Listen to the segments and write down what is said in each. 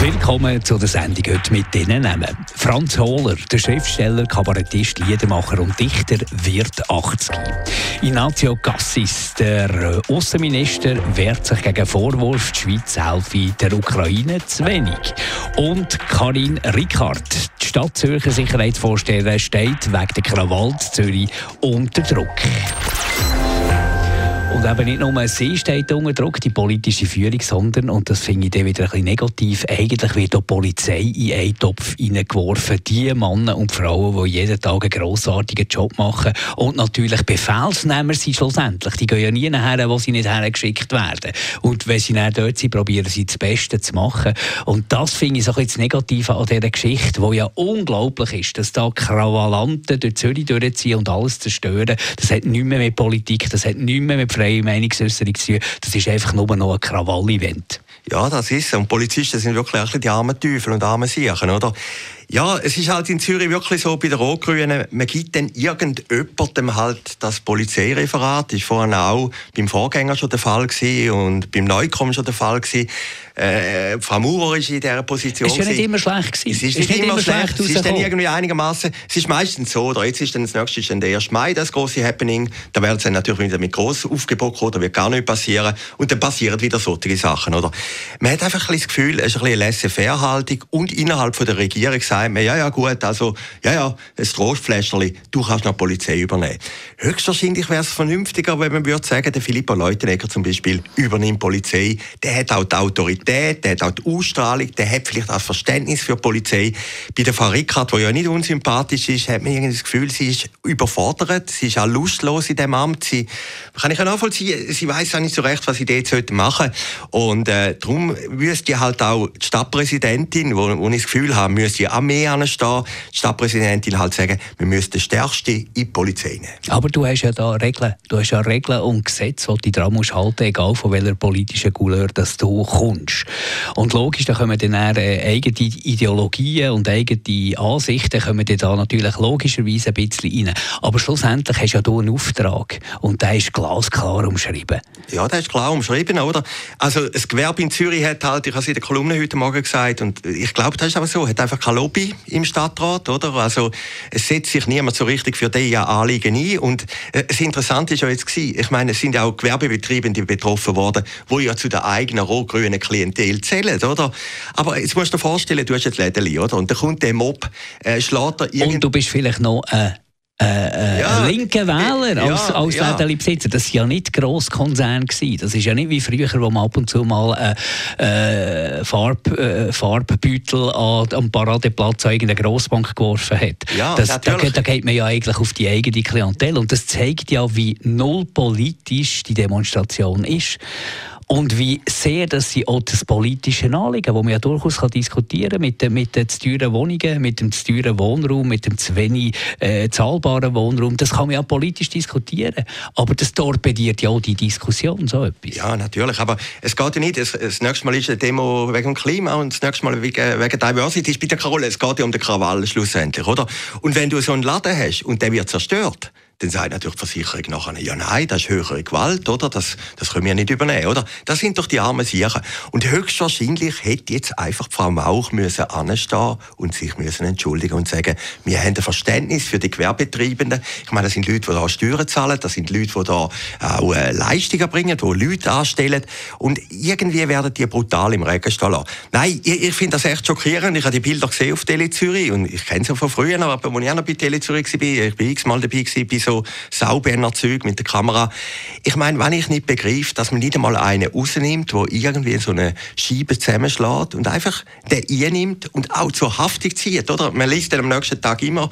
Willkommen zu der Sendung heute mit diesen Namen. Franz Hohler, der Schriftsteller, Kabarettist, Liedermacher und Dichter, wird 80. Ignacio Cassis, der Außenminister, wehrt sich gegen Vorwurf, die Schweiz helfe der Ukraine zu wenig. Und Karin Rickard, die Stadt Zürcher Sicherheitsvorsteherin, steht wegen der Krawall Zürich unter Druck. Und eben nicht nur sie steht unter Druck, die politische Führung, sondern, und das finde ich dann wieder ein bisschen negativ, eigentlich wird auch die Polizei in einen Topf hineingeworfen. Die Männer und Frauen, die jeden Tag einen grossartigen Job machen und natürlich Befehlsnehmer sind schlussendlich. Die gehen ja nie nachher, wo sie nicht hergeschickt werden. Und wenn sie dann dort sind, probieren sie das Beste zu machen. Und das finde ich so ein bisschen das Negative an dieser Geschichte, wo ja unglaublich ist, dass da Krawallanten durch Zürich durchziehen und alles zerstören. Das hat nichts mehr mit Politik, das hat nichts mehr mit freie Meinungsäußerung zu. Das ist einfach nur noch ein Krawall-Event. Ja, das ist es. Und Polizisten sind wirklich ein die armen Teufel und armen Siechen, oder? Ja, es ist halt in Zürich wirklich so, bei den Rot-Grünen, man gibt dann irgendjemandem halt das Polizeireferat. Das war vorhin auch beim Vorgänger schon der Fall gewesen und beim Neukommen schon der Fall gewesen. Äh, Frau Maurer war in dieser Position. Es ist ja nicht immer schlecht gewesen. Es ist, ist nicht, immer schlecht. schlecht es ist dann irgendwie einigermaßen. Es ist meistens so, oder jetzt ist dann das nächste ist dann der 1. Mai, das große Happening. Da werden sie natürlich wieder mit gross Aufgebot kommen, da wird gar nichts passieren. Und dann passieren wieder solche Sachen, oder? Man hat einfach ein bisschen das Gefühl, es ist ein bisschen laissez-faire-Haltung und innerhalb von der Regierung sagt man, ja, ja, gut, also, ja, ja, ein Trostfläschchen, du kannst noch die Polizei übernehmen. Höchstwahrscheinlich wäre es vernünftiger, wenn man würde sagen, der Filippo Leutenegger zum Beispiel übernimmt die Polizei. Der hat auch die Autorität, der hat auch die Ausstrahlung, der hat vielleicht auch das Verständnis für die Polizei. Bei der Frau Rickard, die ja nicht unsympathisch ist, hat man irgendwie das Gefühl, sie ist überfordert, sie ist auch lustlos in dem Amt. Sie, kann ich ja nachvollziehen, sie weiß auch nicht so recht, was sie dort machen sollte. Und äh, darum müsste halt auch die Stadtpräsidentin, wo, wo ich das Gefühl habe, müsste auch mehr anstehen, die Stadtpräsidentin halt sagen, wir müssen den Stärksten in die Polizei nehmen. Aber du hast ja da Regeln, du hast ja Regeln und Gesetze, die du dran musst halten, egal von welcher politischen Couleur dass du kommst. Und logisch, da kommen dann äh, eigene Ideologien und eigene Ansichten kommen dann da natürlich logischerweise ein bisschen rein. Aber schlussendlich hast du ja du einen Auftrag und der ist glasklar umschrieben. Ja, der ist klar umschrieben, oder? Also das Gewerbe in Zürich hat halt, ich habe es in der Kolumne heute Morgen gesagt, und ich glaube, das ist aber so, hat einfach kein Lobby im Stadtrat, oder? Also es setzt sich niemand so richtig für diese Anliegen ein. Und äh, das Interessante ist ja jetzt gewesen, ich meine, es sind ja auch Gewerbebetreibende betroffen worden, wo ja zu der eigenen rot-grünen Klientel zählen, oder? Aber jetzt musst du dir vorstellen, du hast jetzt Lädeli, oder? Und dann kommt der Mob, äh, schlägt er Und du bist vielleicht noch äh, äh, ja, linken Wähler als, ja, als ja. Besitzer. Das war ja nicht Grosskonzern. Gewesen. Das ist ja nicht wie früher, wo man ab und zu mal äh, äh, Farb, äh, Farbbeutel an, am Paradeplatz an irgendeine Grossbank geworfen hat. Ja, das, da, da geht man ja eigentlich auf die eigene Klientel. Und das zeigt ja, wie null politisch die Demonstration ist und wie sehr dass sie auch das politische Anliegen, wo man ja durchaus kann diskutieren mit, den, mit den zu teuren Wohnungen, mit dem zu teuren Wohnraum, mit dem zu wenig äh, zahlbaren Wohnraum, das kann man ja politisch diskutieren. Aber das torpediert ja auch die Diskussion, so etwas. Ja, natürlich. Aber es geht ja nicht, das, das nächste Mal ist eine Demo wegen dem Klima und das nächste Mal wegen, wegen Diversity. Spielt ja keine Rolle. Es geht ja um den Krawall schlussendlich, oder? Und wenn du so einen Laden hast und der wird zerstört, dann sagt natürlich die Versicherung nachher, ja nein, das ist höhere Gewalt, oder? Das, das können wir nicht übernehmen, oder? Das sind doch die armen Siechen. Und höchstwahrscheinlich hätte jetzt einfach Frau Mauch müssen anstehen und sich müssen entschuldigen und sagen, wir haben ein Verständnis für die Gewerbetreibenden. Ich meine, das sind Leute, die da Steuern zahlen, das sind Leute, die da auch äh, Leistungen bringen, die Leute anstellen. Und irgendwie werden die brutal im Regen stehen lassen. Nein, ich, ich finde das echt schockierend. Ich habe die Bilder gesehen auf Tele Zürich und ich kenne sie von früher, aber als ich auch noch bei Tele Zürich war, ich bin x-mal dabei gewesen, so Sauberner-Zeug mit der Kamera. Ich meine, wenn ich nicht begreife, dass man nicht einmal einen rausnimmt, der irgendwie so eine Scheibe zusammenschlägt und einfach den einnimmt und auch zur Haftung zieht, oder? Man liest dann am nächsten Tag immer,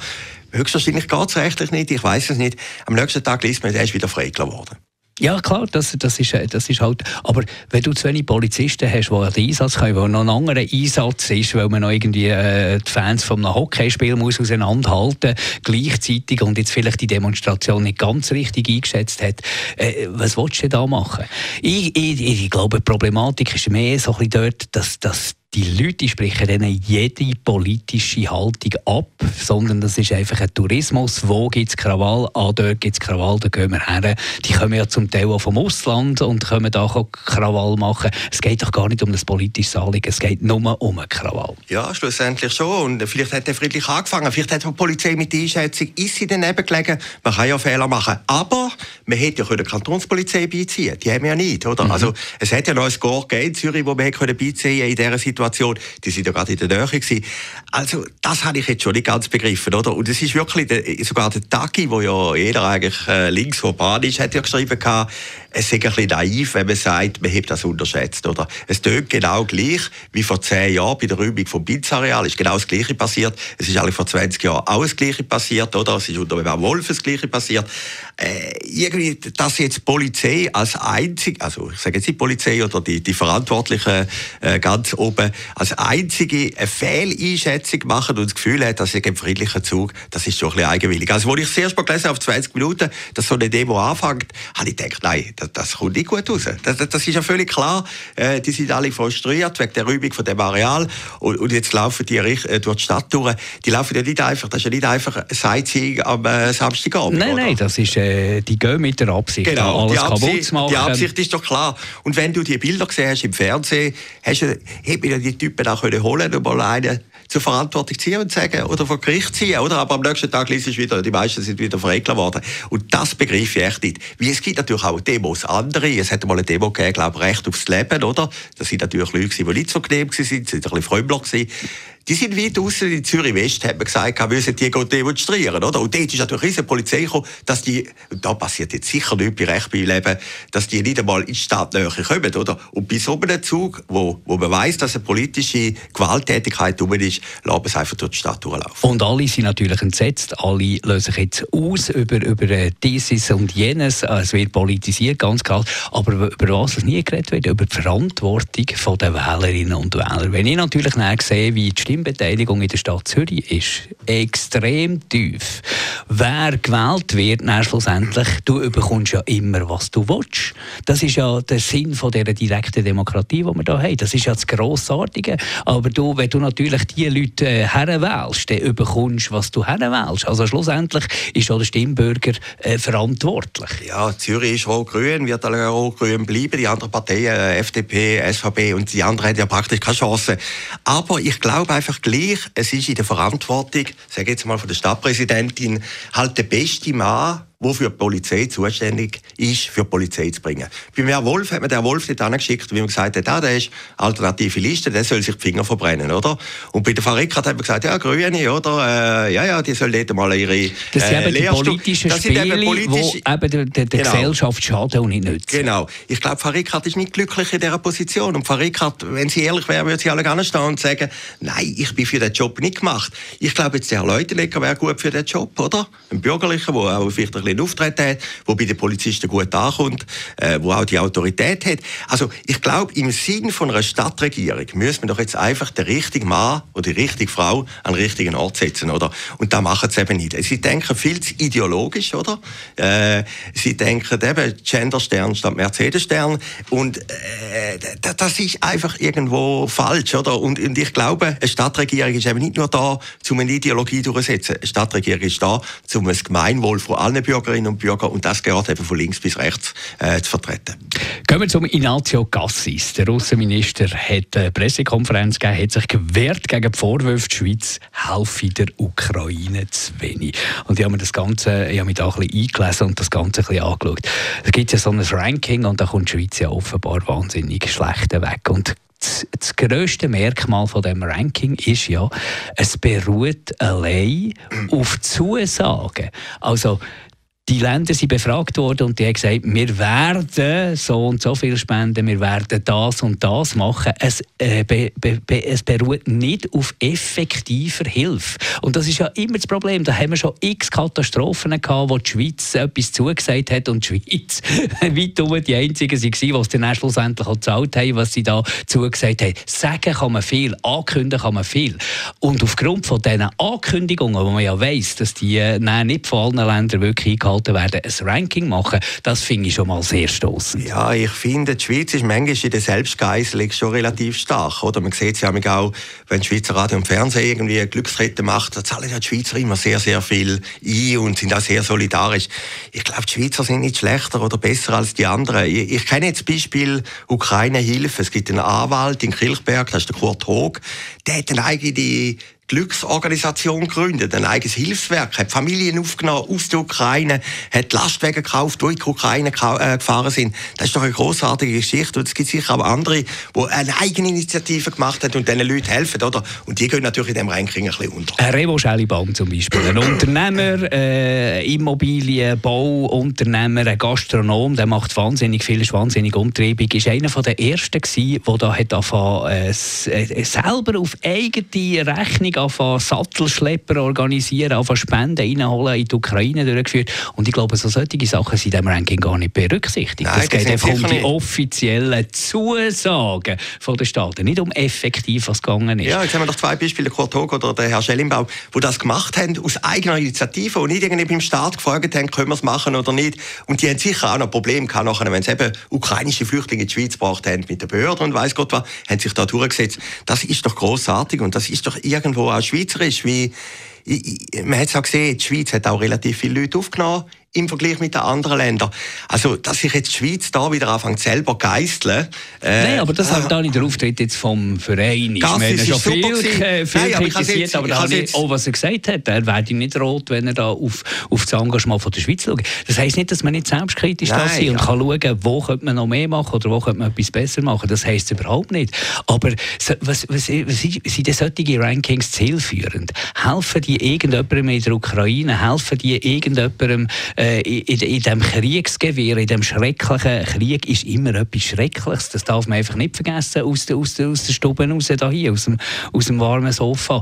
höchstwahrscheinlich geht es rechtlich nicht, ich weiß es nicht, am nächsten Tag liest man, der ist wieder freigelassen worden. Ja, klar, das, das, ist, das ist halt. Aber wenn du zu wenig Polizisten hast, die den Einsatz können, wo noch ein anderer Einsatz ist, weil man noch irgendwie äh, die Fans einem Hockeyspiel muss auseinanderhalten gleichzeitig und jetzt vielleicht die Demonstration nicht ganz richtig eingeschätzt hat, äh, was willst du da machen? Ich, ich, ich glaube, die Problematik ist mehr so ein bisschen dort, dass, dass die Leute sprechen denen jede politische Haltung ab, sondern das ist einfach ein Tourismus. Wo gibt es Krawall? Ah, dort gibt es Krawall, da gehen wir her. Die kommen ja zum Teil auch vom Ausland und können da auch Krawall machen. Es geht doch gar nicht um das politische Anliegen, es geht nur um einen Krawall. Ja, schlussendlich schon. Und vielleicht hat er friedlich angefangen. Vielleicht hat die Polizei mit der Einschätzung, ist sie daneben gelegen. Man kann ja Fehler machen. Aber man hätte ja die Kantonspolizei beiziehen Die haben wir ja nicht, oder? Mhm. Also, es hat ja noch ein Score in Zürich, wo wir beiziehen in dieser Situation Situation, die sind ja gerade in der Nähe gewesen. Also, das habe ich jetzt schon nicht ganz begriffen, oder? Und es ist wirklich, der, sogar der Tagi, wo ja jeder eigentlich äh, links urban ist, hat ja geschrieben gehabt, es ist ein bisschen naiv, wenn man sagt, man hat das unterschätzt, oder? Es tönt genau gleich wie vor zehn Jahren bei der Räumung vom Binzareal, ist genau das Gleiche passiert. Es ist eigentlich vor 20 Jahren auch das Gleiche passiert, oder? Es ist unter Werner Wolf das Gleiche passiert. Äh, irgendwie, dass jetzt die Polizei als einzig, also ich sage jetzt die Polizei oder die, die Verantwortlichen äh, ganz oben, als einzige eine Fehleinschätzung machen und das Gefühl hat, dass ich ein friedlicher Zug, das ist schon ein bisschen eigenwillig. Also, als ich das erste Mal gelesen auf 20 Minuten, dass so eine Demo anfängt, habe ich gedacht, nein, das, das kommt nicht gut raus. Das, das ist ja völlig klar. Äh, die sind alle frustriert wegen der Räumung von dem Areal und, und jetzt laufen die äh, durch die Stadt durch. Die laufen ja nicht einfach, das ist ja nicht einfach ein Sightseeing am äh, Samstagabend. Nein, oder? nein, das ist, äh, die gehen mit der Absicht, genau, alles Absicht, kaputt zu machen. Die Absicht ist doch klar. Und wenn du die Bilder gesehen hast im Fernsehen, hast du, hätte man die Typen auch können holen und mal einen zur Verantwortung ziehen und sagen, oder vor Gericht ziehen, oder? Aber am nächsten Tag liest es wieder, die meisten sind wieder verregelt worden. Und das begreife ich echt nicht. Wie es gibt natürlich auch Demos andere. Es hat mal eine Demo gegeben, glaube ich, Recht aufs Leben, oder? Das sind natürlich Leute, die nicht so genehm waren, sind ein bisschen Frömmler gewesen. Die sind weit außen in Zürich West, hat man gesagt, müssen die demonstrieren, oder? Und dort ist natürlich eine Polizei gekommen, dass die, da passiert jetzt sicher nichts bei Recht beim Leben, dass die nicht einmal in die Stadtnähe kommen, oder? Und bei so einem Zug, wo, wo man weiss, dass eine politische Gewalttätigkeit rum ist, lassen wir es einfach durch die Stadt durchlaufen. Und alle sind natürlich entsetzt, alle lösen sich jetzt aus über, über äh, dieses und jenes, es wird politisiert, ganz klar, aber über was es nie geredet wird, über die Verantwortung der Wählerinnen und Wähler. Wenn ich natürlich sehe, wie die Stimmbeteiligung in der Stadt Zürich ist extrem tief. Wer gewählt wird, dann schlussendlich, du bekommst ja immer, was du willst. Das ist ja der Sinn von dieser direkten Demokratie, die wir hier haben. Das ist ja das Grossartige. Aber du, wenn du natürlich die Leute äh, herwählst, dann bekommst was du herwählst. Also schlussendlich ist auch der Stimmbürger äh, verantwortlich. Ja, Zürich ist rot-grün, wird auch rot-grün bleiben. Die anderen Parteien, äh, FDP, SVP und die anderen haben ja praktisch keine Chance. Aber ich glaube einfach gleich, es ist in der Verantwortung, sage jetzt mal von der Stadtpräsidentin, halt der beste Mann, der für die Polizei zuständig ist, für die Polizei zu bringen. Bei Herrn Wolf hat man den Wolf dort angeschickt, wie man gesagt hat, ah, der ist alternative Liste, der soll sich die Finger verbrennen, oder? Und bei der Frau hat man gesagt, ja, Grüne, oder? Äh, ja, ja, die sollen dort mal ihre Das sind äh, eben die politischen Spiele, die eben der, der, der genau. Gesellschaft schaden und nicht nützen. Genau. Ich glaube, Frau ist nicht glücklich in dieser Position. Und Frau wenn sie ehrlich wäre, würde sie alle gerne stehen und sagen, nein, ich bin für den Job nicht gemacht. Ich glaube, jetzt der Herr Leutenegger wäre gut für den Job, oder? Ein Bürgerlicher, der auch vielleicht ein bisschen Auftreten hat, der bei den Polizisten gut ankommt, äh, wo auch die Autorität hat. Also ich glaube, im Sinn von einer Stadtregierung müssen wir doch jetzt einfach den richtigen Mann oder die richtige Frau an den richtigen Ort setzen, oder? Und da machen sie eben nicht. Sie denken viel zu ideologisch, oder? Äh, sie denken eben Genderstern statt Mercedes-Stern und äh, das ist einfach irgendwo falsch, oder? Und, und ich glaube, eine Stadtregierung ist eben nicht nur da, um eine Ideologie durchzusetzen. Eine Stadtregierung ist da, um das Gemeinwohl von allen Bürgerinnen und Bürgern und das gehört eben von links bis rechts äh, zu vertreten. Gehen wir zum Ignacio Cassis. Der Russenminister hat eine Pressekonferenz gegeben, hat sich gewehrt gegen die Vorwürfe, die Schweiz helfe der Ukraine zu wenig. Und ich habe mir das Ganze, ich habe mich da ein bisschen eingelesen und das Ganze ein bisschen angeschaut. Es gibt ja so ein Ranking und da kommt die Schweiz ja offenbar wahnsinnig schlecht weg. Und das, das grösste Merkmal von dem Ranking ist ja, es beruht allein auf Zusagen. Also die Länder sind befragt worden und die haben gesagt, wir werden so und so viel spenden, wir werden das und das machen. Es, äh, be, be, es beruht nicht auf effektiver Hilfe. Und das ist ja immer das Problem. Da haben wir schon x Katastrophen gehabt, wo die Schweiz etwas zugesagt hat und die Schweiz weit die einzigen waren, die es dann schlussendlich auch gezahlt haben, was sie da zugesagt haben. Sagen kann man viel, ankündigen kann man viel. Und aufgrund von diesen Ankündigungen, wo man ja weiss, dass die äh, nicht von allen Ländern wirklich eingehalten gehalten werden, ein Ranking machen, das finde ich schon mal sehr stoßend. Ja, ich finde, die Schweiz ist manchmal in der Selbstgeißelung schon relativ stark. Oder? Man sieht es ja auch, wenn die Schweizer Radio und Fernsehen irgendwie eine Glücksrette macht, da zahlen ja die Schweizer immer sehr, sehr viel ein und sind auch sehr solidarisch. Ich glaube, die Schweizer sind nicht schlechter oder besser als die anderen. Ich, ich kenne jetzt Beispiel Ukraine-Hilfe. Es gibt einen Anwalt in Kilchberg, das ist der Kurt Hoog, der hat eine eigene Glücksorganisation gegründet, ein eigenes Hilfswerk, hat Familien aufgenommen aus der Ukraine, hat Lastwagen gekauft, die in die Ukraine äh, gefahren sind. Das ist doch eine großartige Geschichte. Und es gibt sicher auch andere, die eine eigene Initiative gemacht haben und diesen Leuten helfen, oder? Und die gehen natürlich in diesem Ranking ein bisschen unter. Ein Revo Schellibaum zum Beispiel, ein Unternehmer, äh, Immobilien, Bauunternehmer, ein Gastronom, der macht wahnsinnig viel, ist wahnsinnig umtriebig, ist einer der ersten gewesen, der da hat angefangen, äh, äh, selber auf eigene Rechnung anfangen, Sattelschlepper organisieren, anfangen Spenden reinholen, in die Ukraine durchgeführt. Und ich glaube, so solche Sachen sind in diesem Ranking gar nicht berücksichtigt. Nein, es geht einfach um die offiziellen Zusagen von den Staaten, nicht um effektiv, was gegangen ist. Ja, jetzt haben wir noch zwei Beispiele, Kurt Hog oder der Herr Schellenbaum, die das gemacht haben aus eigener Initiative und nicht irgendwie beim Staat gefragt haben, können wir es machen oder nicht. Und die haben sicher auch noch Probleme gehabt, nachher, wenn sie eben ukrainische Flüchtlinge in die Schweiz gebracht haben mit den Behörden und weiß Gott was, haben sich da durchgesetzt. Das ist doch großartig und das ist doch irgendwo auch schweizerisch, wie man hat es auch gesehen, die Schweiz hat auch relativ viele Leute aufgenommen im Vergleich mit den anderen Ländern. Also, dass sich jetzt die Schweiz da wieder anfängt selber geißeln. Äh, Nein, aber das äh, hat auch nicht der Auftritt jetzt vom Verein. Das wir ist schon viel, äh, viel Nein, kritisiert, jetzt, aber da jetzt, auch was er gesagt hat, er werde nicht rot, wenn er da auf, auf das Engagement von der Schweiz schaut. Das heisst nicht, dass man nicht selbstkritisch Nein, da sein und ja. kann schauen, wo könnte man noch mehr machen oder wo könnte man etwas besser machen. Das heisst überhaupt nicht. Aber was, was, was sind denn solche Rankings zielführend? Helfen die irgendjemandem in der Ukraine? Helfen die irgendjemandem äh, äh, in, in diesem Kriegsgewirr, in diesem schrecklichen Krieg ist immer etwas Schreckliches. Das darf man einfach nicht vergessen aus der, aus der, aus der Stube raus, da hier, aus dem, aus dem warmen Sofa.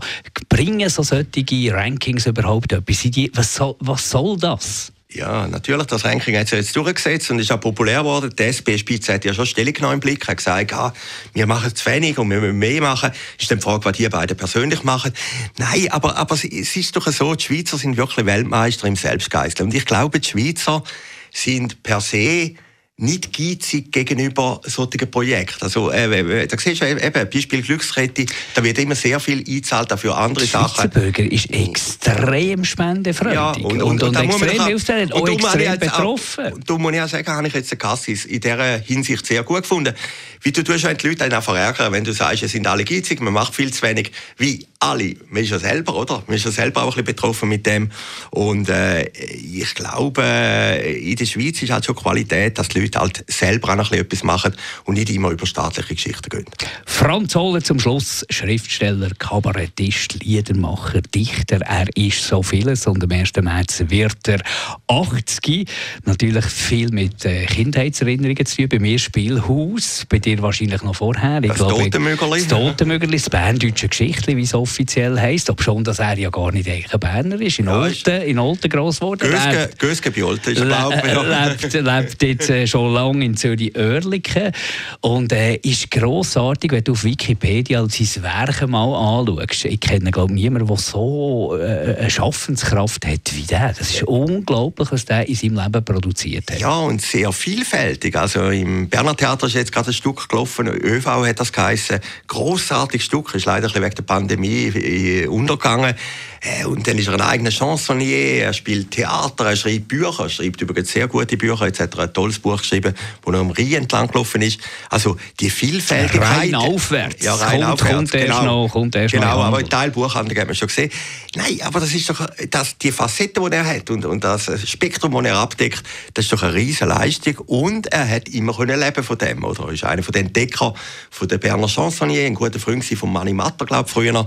Bringen so solche Rankings überhaupt etwas? Was soll, was soll das? Ja, natürlich, das Ranking hat sich jetzt durchgesetzt und ist auch populär geworden. Die SP-Spitze hat ja schon Stellung genommen im Blick, hat gesagt, ja, wir machen zu wenig und wir müssen mehr machen. Ist dann die Frage, was die beiden persönlich machen. Nein, aber, aber es ist doch so, die Schweizer sind wirklich Weltmeister im Selbstgeißeln. Und ich glaube, die Schweizer sind per se nicht geizig gegenüber solchen Projekten. Also, äh, da siehst du eben, Beispiel Glückskette, da wird immer sehr viel eingezahlt dafür andere Schweizer Sachen. Bürger ist extrem spendefreudig ja, und, und, und, und, und extrem hilfsbereit, auch extrem betroffen. Auch, da muss ich auch sagen, habe ich jetzt den Cassis in dieser Hinsicht sehr gut gefunden. Wie du tust die Leute einfach ärgern, wenn du sagst, es sind alle geizig, man macht viel zu wenig. Wie alle. Man ist ja selber, oder? Man ist ja selber auch ein bisschen betroffen mit dem. Und äh, ich glaube, in der Schweiz ist halt schon Qualität, dass die Leute halt selber auch ein bisschen etwas machen und nicht immer über staatliche Geschichten gehen. Franz Holler zum Schluss, Schriftsteller, Kabarettist, Liedermacher, Dichter. Er ist so vieles und am 1. März wird er 80. Natürlich viel mit äh, Kindheitserinnerungen zu tun. Bei mir Spielhaus, bei dir wahrscheinlich noch vorher. Ich das Totenmögerli. Das Totenmögerli, das berndeutsche Geschichte, wie es offiziell heisst. Ob schon, dass er ja gar nicht ein Berner ist, in ja, Olten, in Olten gross geworden. Gösge bei Olten ist, glaube ich. Lebt, lebt jetzt äh, schon lange in Zürich-Oerlikon und äh, ist grossartig, wenn du auf Wikipedia sein Werk mal anschaust. Ich kenne, glaube niemanden, der so äh, eine Schaffenskraft hat wie der. Das ist unglaublich, was der in seinem Leben produziert hat. Ja, und sehr vielfältig. Also im Berner Theater ist jetzt gerade ein Stück gelaufen, ÖV hat das geheißen. Grossartiges Stück, ist leider ein bisschen wegen der Pandemie untergegangen. Äh, und dann ist er ein eigener Chansonnier, er spielt Theater, er schreibt Bücher, er schreibt übrigens sehr gute Bücher, jetzt hat er ein tolles Buch geschrieben, wo er am Rhein entlang gelaufen ist. Also die Vielfältigkeit... Rein aufwärts. Ja, rein kommt, aufwärts. Kommt erst genau. noch, kommt erst genau, noch aber in Teilbuchhandlung haben wir schon gesehen. Nein, aber das ist doch das, die Facette, die er hat und, und das Spektrum, das er abdeckt, das ist doch eine riesige Leistung und er hat immer können leben von dem, oder? Er ist einer von den Entdeckern von der Berner Chansonnier, ein guter Freund von Mani Matter, glaube ich, früher.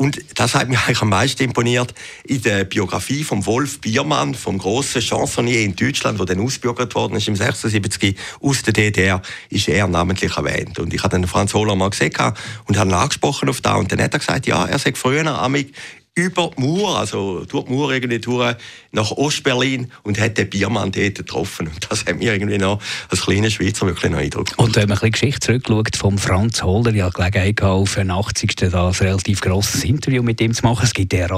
Und das hat mich eigentlich am meisten imponiert in der Biografie von Wolf Biermann, vom grossen Chansonnier in Deutschland, der dann ausgebürgert worden ist im 76 aus der DDR, ist er namentlich erwähnt. Und ich habe dann Franz Hohler mal gesehen und habe ihn angesprochen auf da und dann hat er gesagt, ja, er sagt früher amig über die Mauer, also durch die Mauer irgendwie durch, nach Ostberlin und hat den Biermann dort getroffen. Und das hat mir irgendwie noch als kleiner Schweizer wirklich einen Eindruck. Und wenn man ein bisschen Geschichte zurückschaut vom Franz Holder, hatte Gelegenheit auf den 80. Da ein relativ grosses Interview mit ihm zu machen. Es gibt den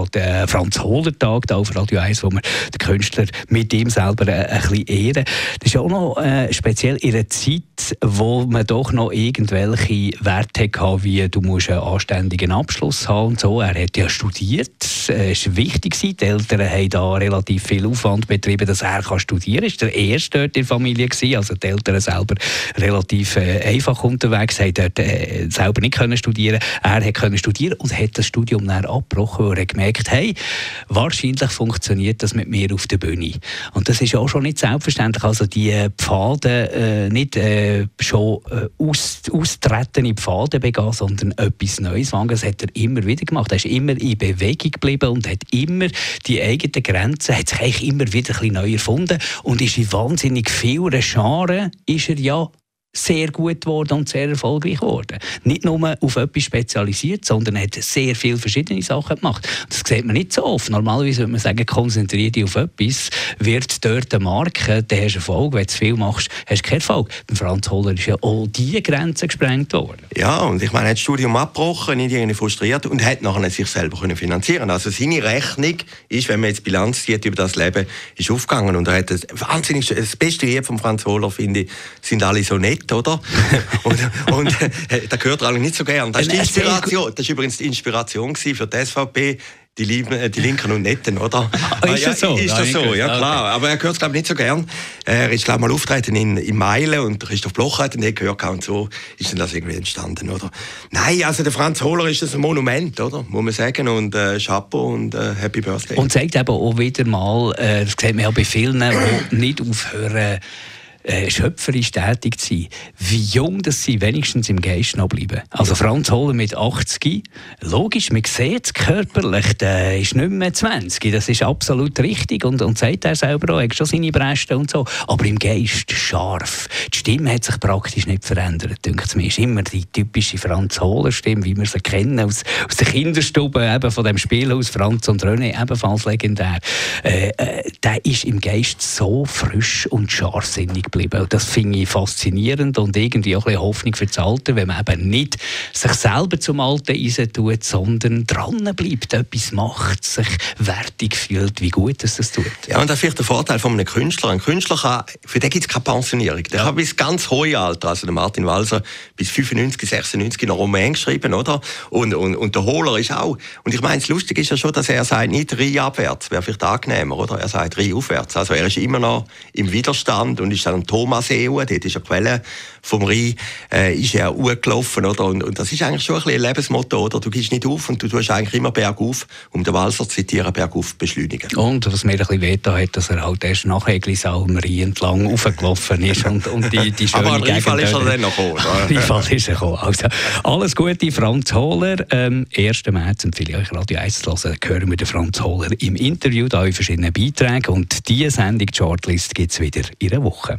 Franz Holder Tag da auf Radio 1, wo wir den Künstler mit ihm selber ein, ein bisschen ehren. Das ist auch noch äh, speziell in einer Zeit, wo man doch noch irgendwelche Werte hatte, wie du musst einen anständigen Abschluss haben und so. Er hat ja studiert es äh, war wichtig. Die Eltern haben da relativ viel Aufwand betrieben, dass er studieren kann. Er war der Erste dort in der Familie. Also die Eltern selber relativ äh, einfach unterwegs, haben dort äh, selber nicht können studieren Er hat können studieren und hat das Studium dann abgebrochen, weil er gemerkt hey, wahrscheinlich funktioniert das mit mir auf der Bühne. Und das ist auch schon nicht selbstverständlich. Also die Pfade äh, nicht äh, schon äh, aus, austretende Pfade begehen, sondern etwas Neues. Das hat er immer wieder gemacht. Er ist immer in Bewegung geblieben und hat immer die eigenen Grenzen, hat sich eigentlich immer wieder ein bisschen neu erfunden und ist in wahnsinnig vielen Scharen ist er ja sehr gut geworden und sehr erfolgreich geworden. Nicht nur auf etwas spezialisiert, sondern hat sehr viele verschiedene Sachen gemacht. Das sieht man nicht so oft. Normalerweise würde man sagen, konzentriere dich auf etwas, wird dort eine Marke, dann hast du Erfolg. Wenn du zu viel machst, hast du keinen Erfolg. Bei Franz Holler ist ja all diese Grenzen gesprengt worden. Ja, und ich meine, er hat das Studium abgebrochen, nicht irgendwie frustriert und hat nachher sich selber können finanzieren Also seine Rechnung ist, wenn man jetzt Bilanz zieht über das Leben, ist aufgegangen. Und er hat das, das beste Lied von Franz Holler, finde ich, sind alle so nett Projekt, oder? und, und äh, da gehört er nicht so gern. Das ist, die Inspiration, das ist übrigens die Inspiration für die SVP, die, Lieben, äh, die Linken und Netten, oder? Ah, ist das so? Ist das so, ja klar. Aber er gehört es, glaube ich, nicht so gern. Er ist, glaube ich, mal auftreten in, in Meilen und Christoph Bloch hat ihn gehört und so ist dann das irgendwie entstanden, oder? Nein, also der Franz Hohler ist das ein Monument, oder? Muss man sagen. Und äh, Chapeau und äh, Happy Birthday. Und zeigt eben auch wieder mal, äh, das sieht man ja bei vielen, die nicht aufhören, äh, schöpferisch tätig zu sein, wie jung dass sie wenigstens im Geist noch bleiben. Also Franz Holler mit 80, logisch, man sieht es körperlich, der ist nicht mehr 20, das ist absolut richtig und, und sagt er selber auch, er hat schon seine Bresten und so, aber im Geist scharf. Die Stimme hat sich praktisch nicht verändert, denke ich mir. ist immer die typische Franz Holler Stimme, wie wir sie kennen aus, aus der Kinderstube eben von dem Spielhaus Franz und René, ebenfalls legendär. Äh, äh, der ist im Geist so frisch und scharfsinnig geblieben. Und das finde ich faszinierend und irgendwie auch ein bisschen Hoffnung für das Alter, wenn man eben nicht sich selber zum Alten tut, sondern dran bleibt, etwas macht, sich wertig fühlt, wie gut es das tut. Ja, und das ist vielleicht der Vorteil von einem Künstler. Ein Künstler kann, für den gibt es keine Pensionierung. Der ja. kann bis ganz hohe Alter, also der Martin Walser, bis 95, 96 noch Roman geschrieben, oder? Und, und, und der Hohler ist auch. Und ich meine, das Lustige ist ja schon, dass er sagt, nicht Reihe abwärts, wäre vielleicht angenehmer, oder? Er sagt Reihe aufwärts. Also er ist immer noch im Widerstand und ist dann am Thomasee, dort ist eine Quelle vom Rhein, äh, ist ja gelaufen, oder? Und, und, das ist eigentlich schon ein, ein Lebensmotto, oder? Du gehst nicht auf und du tust eigentlich immer bergauf, um den Walser zu zitieren, bergauf beschleunigen. Und was mir ein bisschen wehgetan hat, dass er halt erst nach Eglisau am Rhein entlang raufgelaufen ist und, und die, die schöne Aber Rheinfall ist er dann noch gekommen. Rheinfall ist er gekommen. Also, alles Gute, Franz Hohler. Ähm, 1. März empfehle ich euch Radio 1 zu hören. hören wir den Franz Hohler im Interview, da in verschiedenen Beiträgen. Und diese Sendung, die Shortlist, gibt es wieder in einer Woche.